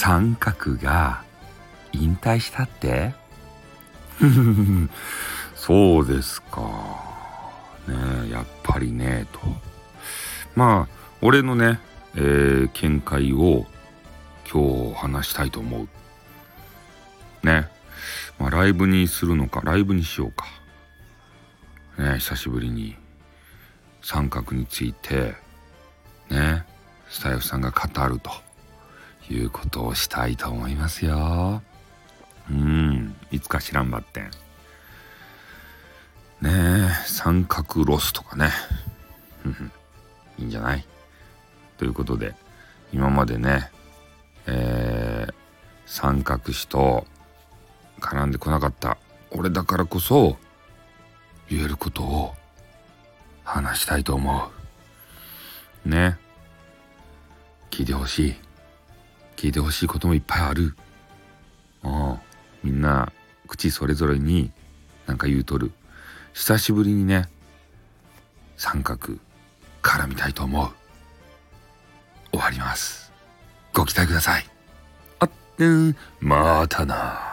三角が引退したって？そうですか。ねやっぱりね、と。まあ、俺のね、えー、見解を今日話したいと思う。ね。まあ、ライブにするのか、ライブにしようか。ね、久しぶりに三角について、ね、スタイフさんが語るということをしたいと思いますよ。うん、いつか知らんばってん。ねえ、三角ロスとかね。いいんじゃない？ということで、今までね、えー、三角詞と絡んでこなかった俺だからこそ言えることを話したいと思う。ね。聞いてほしい。聞いてほしいこともいっぱいある。うん。みんな口それぞれになんか言うとる。久しぶりにね、三角絡みたいと思う。終わります。ご期待ください。あってん、またな。